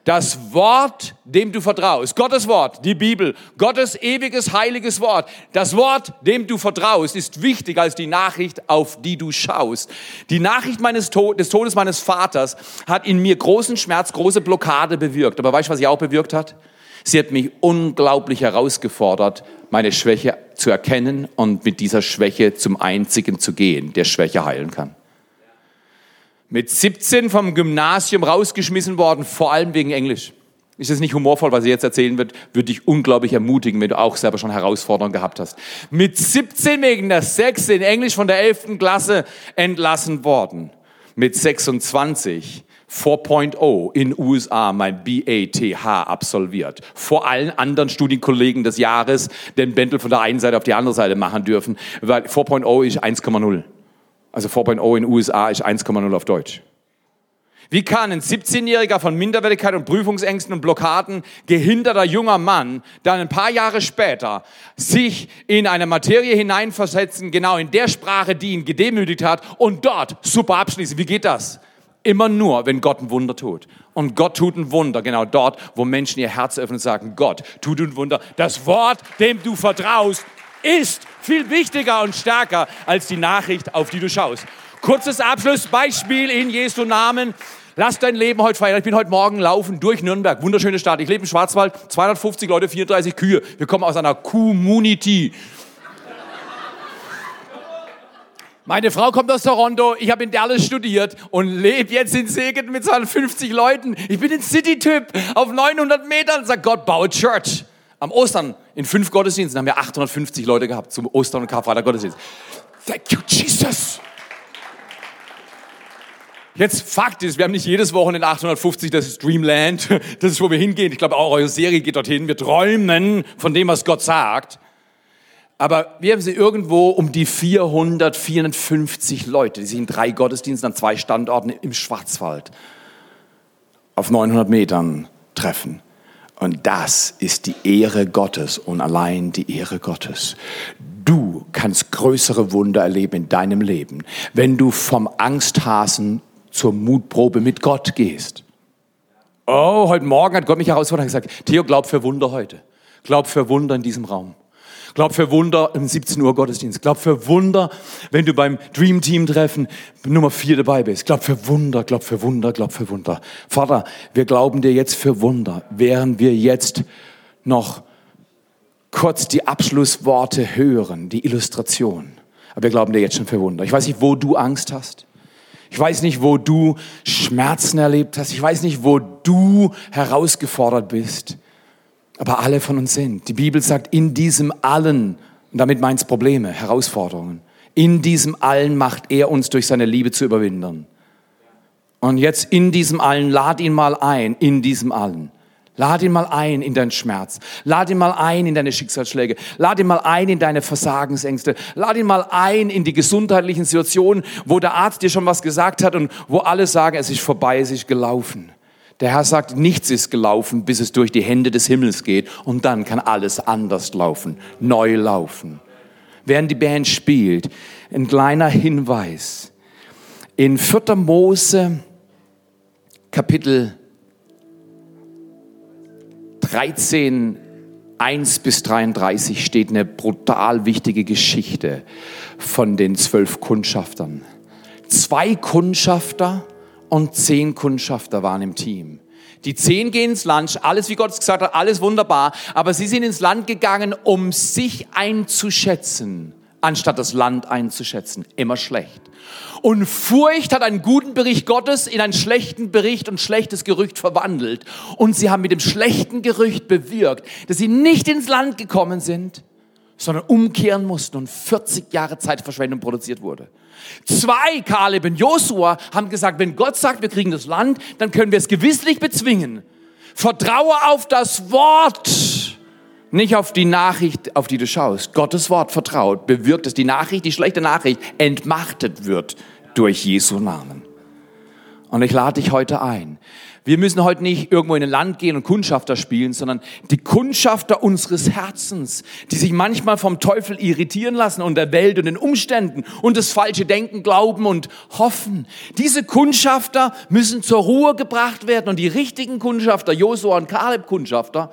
Das Wort, dem du vertraust, Gottes Wort, die Bibel, Gottes ewiges, heiliges Wort, das Wort, dem du vertraust, ist wichtiger als die Nachricht, auf die du schaust. Die Nachricht meines Tod des Todes meines Vaters hat in mir großen Schmerz, große Blockade bewirkt. Aber weißt du, was sie auch bewirkt hat? Sie hat mich unglaublich herausgefordert, meine Schwäche zu erkennen und mit dieser Schwäche zum Einzigen zu gehen, der Schwäche heilen kann. Mit 17 vom Gymnasium rausgeschmissen worden, vor allem wegen Englisch. Ist es nicht humorvoll, was ich jetzt erzählen wird, würde dich unglaublich ermutigen, wenn du auch selber schon Herausforderungen gehabt hast. Mit 17 wegen der 6 in Englisch von der 11. Klasse entlassen worden. Mit 26 4.0 in USA mein BATH absolviert. Vor allen anderen Studienkollegen des Jahres den Bändel von der einen Seite auf die andere Seite machen dürfen, weil 4.0 ist 1,0. Also 4.0 in USA ist 1,0 auf Deutsch. Wie kann ein 17-Jähriger von Minderwertigkeit und Prüfungsängsten und Blockaden gehinderter junger Mann dann ein paar Jahre später sich in eine Materie hineinversetzen, genau in der Sprache, die ihn gedemütigt hat und dort super abschließen? Wie geht das? Immer nur, wenn Gott ein Wunder tut. Und Gott tut ein Wunder, genau dort, wo Menschen ihr Herz öffnen und sagen, Gott, tut ein Wunder. Das Wort, dem du vertraust, ist viel wichtiger und stärker als die Nachricht, auf die du schaust. Kurzes Abschlussbeispiel in Jesu Namen. Lass dein Leben heute feiern. Ich bin heute Morgen laufen durch Nürnberg. Wunderschöne Stadt. Ich lebe im Schwarzwald. 250 Leute, 34 Kühe. Wir kommen aus einer Community. Meine Frau kommt aus Toronto, ich habe in Dallas studiert und lebe jetzt in Segen mit 250 Leuten. Ich bin ein City-Typ auf 900 Metern. Sagt Gott, baue Church. Am Ostern in fünf Gottesdiensten haben wir 850 Leute gehabt zum Ostern und Karfreitag Gottesdienst. Thank you, Jesus. Jetzt Fakt ist, wir haben nicht jedes Wochenende 850, das ist Dreamland, (laughs) das ist, wo wir hingehen. Ich glaube, auch eure Serie geht dorthin. Wir träumen von dem, was Gott sagt. Aber wir haben sie irgendwo um die 400, 450 Leute, die sich in drei Gottesdiensten an zwei Standorten im Schwarzwald auf 900 Metern treffen. Und das ist die Ehre Gottes und allein die Ehre Gottes. Du kannst größere Wunder erleben in deinem Leben, wenn du vom Angsthasen zur Mutprobe mit Gott gehst. Oh, heute Morgen hat Gott mich herausgefordert und gesagt, Theo, glaub für Wunder heute. Glaub für Wunder in diesem Raum. Glaub für Wunder im 17 Uhr Gottesdienst. Glaub für Wunder, wenn du beim Dream Team Treffen Nummer vier dabei bist. Glaub für Wunder, glaub für Wunder, glaub für Wunder. Vater, wir glauben dir jetzt für Wunder, während wir jetzt noch kurz die Abschlussworte hören, die Illustration. Aber wir glauben dir jetzt schon für Wunder. Ich weiß nicht, wo du Angst hast. Ich weiß nicht, wo du Schmerzen erlebt hast. Ich weiß nicht, wo du herausgefordert bist aber alle von uns sind. Die Bibel sagt, in diesem allen, und damit meint es Probleme, Herausforderungen, in diesem allen macht er uns durch seine Liebe zu überwinden. Und jetzt in diesem allen, lad ihn mal ein, in diesem allen. Lad ihn mal ein in deinen Schmerz. Lad ihn mal ein in deine Schicksalsschläge. Lad ihn mal ein in deine Versagensängste. Lad ihn mal ein in die gesundheitlichen Situationen, wo der Arzt dir schon was gesagt hat und wo alle sagen, es ist vorbei, es ist gelaufen. Der Herr sagt, nichts ist gelaufen, bis es durch die Hände des Himmels geht und dann kann alles anders laufen, neu laufen. Während die Band spielt, ein kleiner Hinweis. In 4. Mose Kapitel 13, 1 bis 33 steht eine brutal wichtige Geschichte von den zwölf Kundschaftern. Zwei Kundschafter und zehn Kundschafter waren im Team. Die zehn gehen ins Land, alles wie Gott es gesagt hat, alles wunderbar, aber sie sind ins Land gegangen, um sich einzuschätzen, anstatt das Land einzuschätzen. Immer schlecht. Und Furcht hat einen guten Bericht Gottes in einen schlechten Bericht und schlechtes Gerücht verwandelt. Und sie haben mit dem schlechten Gerücht bewirkt, dass sie nicht ins Land gekommen sind, sondern umkehren mussten und 40 Jahre Zeitverschwendung produziert wurde. Zwei, Kaleb und Josua, haben gesagt, wenn Gott sagt, wir kriegen das Land, dann können wir es gewisslich bezwingen. Vertraue auf das Wort, nicht auf die Nachricht, auf die du schaust. Gottes Wort vertraut, bewirkt, dass die Nachricht, die schlechte Nachricht, entmachtet wird durch Jesu Namen. Und ich lade dich heute ein, wir müssen heute nicht irgendwo in ein Land gehen und Kundschafter spielen, sondern die Kundschafter unseres Herzens, die sich manchmal vom Teufel irritieren lassen und der Welt und den Umständen und das falsche Denken glauben und hoffen. Diese Kundschafter müssen zur Ruhe gebracht werden und die richtigen Kundschafter, Josua und Kaleb Kundschafter,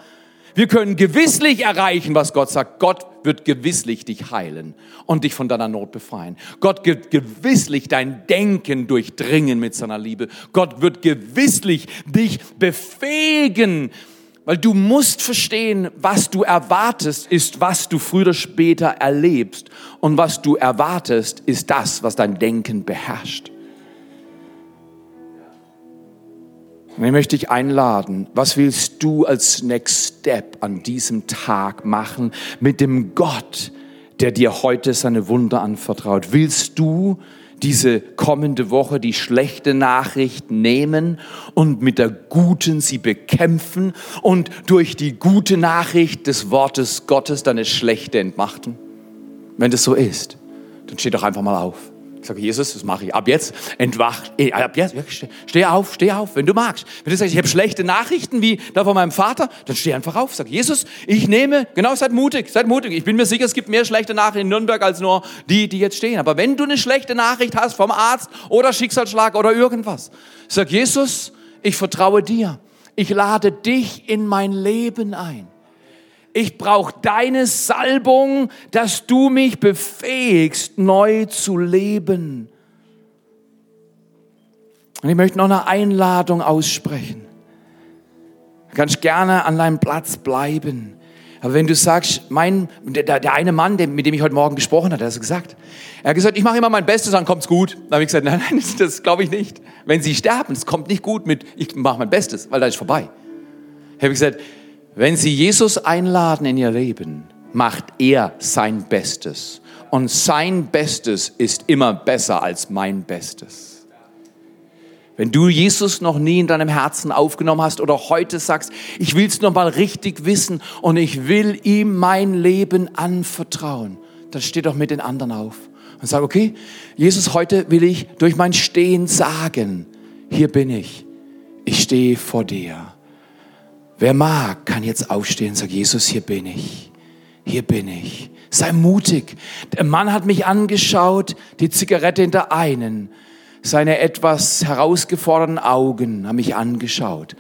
wir können gewisslich erreichen, was Gott sagt. Gott wird gewisslich dich heilen und dich von deiner Not befreien. Gott wird gewisslich dein Denken durchdringen mit seiner Liebe. Gott wird gewisslich dich befähigen, weil du musst verstehen, was du erwartest, ist, was du früher oder später erlebst. Und was du erwartest, ist das, was dein Denken beherrscht. Und ich möchte dich einladen, was willst du als Next Step an diesem Tag machen mit dem Gott, der dir heute seine Wunder anvertraut? Willst du diese kommende Woche die schlechte Nachricht nehmen und mit der guten sie bekämpfen und durch die gute Nachricht des Wortes Gottes deine schlechte entmachten? Wenn das so ist, dann steh doch einfach mal auf. Ich sage, Jesus, das mache ich. Ab jetzt entwacht. Eh, ab jetzt, steh auf, steh auf, wenn du magst. Wenn du sagst, ich habe schlechte Nachrichten wie da von meinem Vater, dann steh einfach auf. Sag, Jesus, ich nehme, genau, seid mutig, seid mutig. Ich bin mir sicher, es gibt mehr schlechte Nachrichten in Nürnberg als nur die, die jetzt stehen. Aber wenn du eine schlechte Nachricht hast vom Arzt oder Schicksalsschlag oder irgendwas, sag, Jesus, ich vertraue dir. Ich lade dich in mein Leben ein ich brauche deine Salbung, dass du mich befähigst, neu zu leben. Und ich möchte noch eine Einladung aussprechen. Du kannst gerne an deinem Platz bleiben. Aber wenn du sagst, mein, der, der eine Mann, mit dem ich heute Morgen gesprochen habe, hat das gesagt. Er hat gesagt, ich mache immer mein Bestes, dann kommt's gut. Dann habe ich gesagt, (laughs) nein, nein, das glaube ich nicht. Wenn Sie sterben, es kommt nicht gut mit, ich mache mein Bestes, weil dann ist vorbei. Ich habe gesagt, wenn Sie Jesus einladen in Ihr Leben, macht er sein Bestes. Und sein Bestes ist immer besser als mein Bestes. Wenn du Jesus noch nie in deinem Herzen aufgenommen hast oder heute sagst, ich will es noch mal richtig wissen und ich will ihm mein Leben anvertrauen, dann steh doch mit den anderen auf und sag, okay, Jesus, heute will ich durch mein Stehen sagen, hier bin ich, ich stehe vor dir. Wer mag, kann jetzt aufstehen und sagen, Jesus, hier bin ich, hier bin ich. Sei mutig. Der Mann hat mich angeschaut, die Zigarette in der einen, seine etwas herausgeforderten Augen haben mich angeschaut.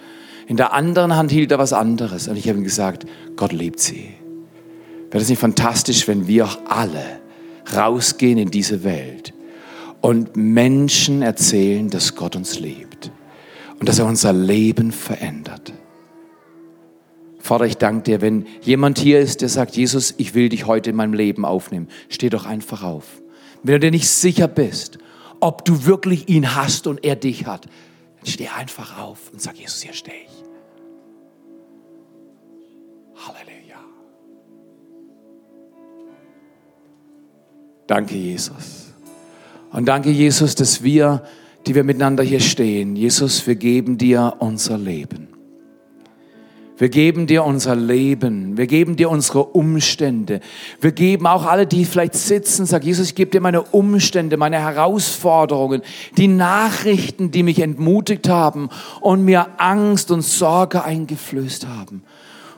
In der anderen Hand hielt er was anderes. Und ich habe ihm gesagt, Gott liebt sie. Wäre das nicht fantastisch, wenn wir auch alle rausgehen in diese Welt und Menschen erzählen, dass Gott uns liebt und dass er unser Leben verändert? Vater, ich danke dir, wenn jemand hier ist, der sagt, Jesus, ich will dich heute in meinem Leben aufnehmen, steh doch einfach auf. Wenn du dir nicht sicher bist, ob du wirklich ihn hast und er dich hat, dann steh einfach auf und sag, Jesus, hier stehe ich. Halleluja. Danke, Jesus. Und danke, Jesus, dass wir, die wir miteinander hier stehen, Jesus, wir geben dir unser Leben. Wir geben dir unser Leben. Wir geben dir unsere Umstände. Wir geben auch alle, die vielleicht sitzen, sag Jesus, ich gebe dir meine Umstände, meine Herausforderungen, die Nachrichten, die mich entmutigt haben und mir Angst und Sorge eingeflößt haben.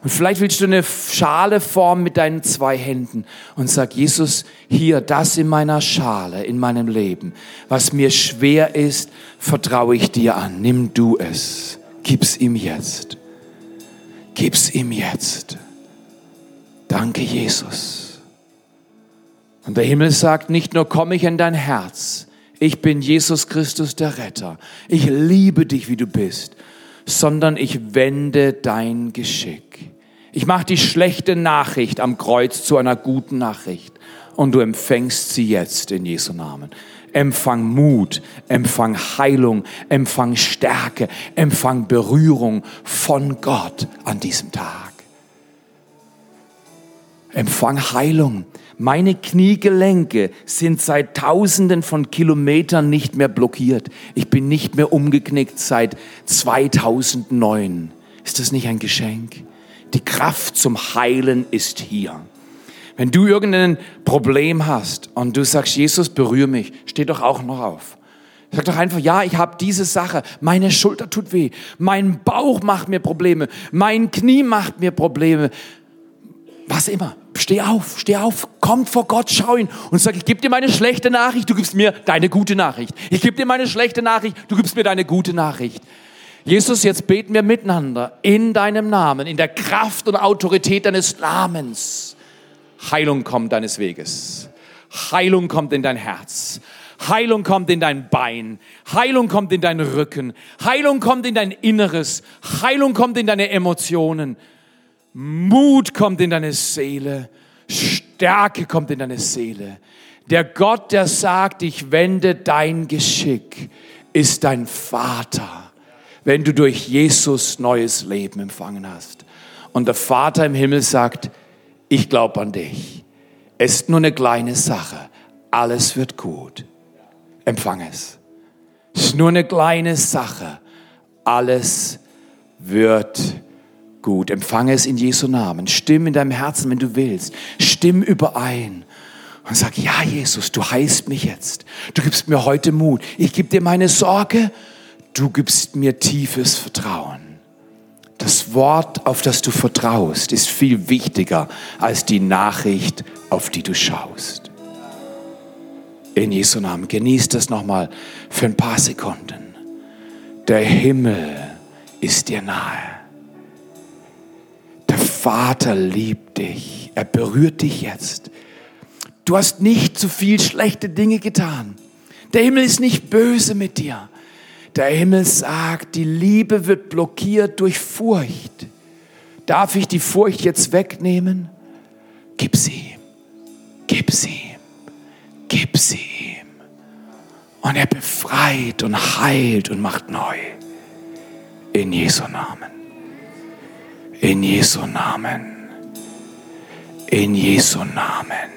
Und vielleicht willst du eine Schale formen mit deinen zwei Händen und sag, Jesus, hier, das in meiner Schale, in meinem Leben, was mir schwer ist, vertraue ich dir an. Nimm du es. Gib's ihm jetzt. Gib's ihm jetzt. Danke, Jesus. Und der Himmel sagt, nicht nur komme ich in dein Herz, ich bin Jesus Christus der Retter, ich liebe dich, wie du bist, sondern ich wende dein Geschick. Ich mache die schlechte Nachricht am Kreuz zu einer guten Nachricht und du empfängst sie jetzt in Jesu Namen. Empfang Mut, empfang Heilung, empfang Stärke, empfang Berührung von Gott an diesem Tag. Empfang Heilung. Meine Kniegelenke sind seit Tausenden von Kilometern nicht mehr blockiert. Ich bin nicht mehr umgeknickt seit 2009. Ist das nicht ein Geschenk? Die Kraft zum Heilen ist hier. Wenn du irgendein Problem hast und du sagst, Jesus, berühre mich, steh doch auch noch auf. Sag doch einfach, ja, ich habe diese Sache, meine Schulter tut weh, mein Bauch macht mir Probleme, mein Knie macht mir Probleme. Was immer, steh auf, steh auf, komm vor Gott, schau ihn und sag, ich gebe dir meine schlechte Nachricht, du gibst mir deine gute Nachricht. Ich gebe dir meine schlechte Nachricht, du gibst mir deine gute Nachricht. Jesus, jetzt beten wir miteinander in deinem Namen, in der Kraft und Autorität deines Namens. Heilung kommt deines Weges. Heilung kommt in dein Herz. Heilung kommt in dein Bein. Heilung kommt in deinen Rücken. Heilung kommt in dein Inneres. Heilung kommt in deine Emotionen. Mut kommt in deine Seele. Stärke kommt in deine Seele. Der Gott, der sagt, ich wende dein Geschick, ist dein Vater, wenn du durch Jesus neues Leben empfangen hast. Und der Vater im Himmel sagt, ich glaube an dich. Es ist nur eine kleine Sache. Alles wird gut. Empfang es. Es ist nur eine kleine Sache. Alles wird gut. Empfange es in Jesu Namen. Stimm in deinem Herzen, wenn du willst. Stimm überein. Und sag, ja, Jesus, du heißt mich jetzt. Du gibst mir heute Mut. Ich gebe dir meine Sorge. Du gibst mir tiefes Vertrauen. Das Wort, auf das du vertraust, ist viel wichtiger als die Nachricht, auf die du schaust. In Jesu Namen, genieß das nochmal für ein paar Sekunden. Der Himmel ist dir nahe. Der Vater liebt dich. Er berührt dich jetzt. Du hast nicht zu viel schlechte Dinge getan. Der Himmel ist nicht böse mit dir. Der Himmel sagt, die Liebe wird blockiert durch Furcht. Darf ich die Furcht jetzt wegnehmen? Gib sie ihm. Gib sie ihm. Gib sie ihm. Und er befreit und heilt und macht neu. In Jesu Namen. In Jesu Namen. In Jesu Namen.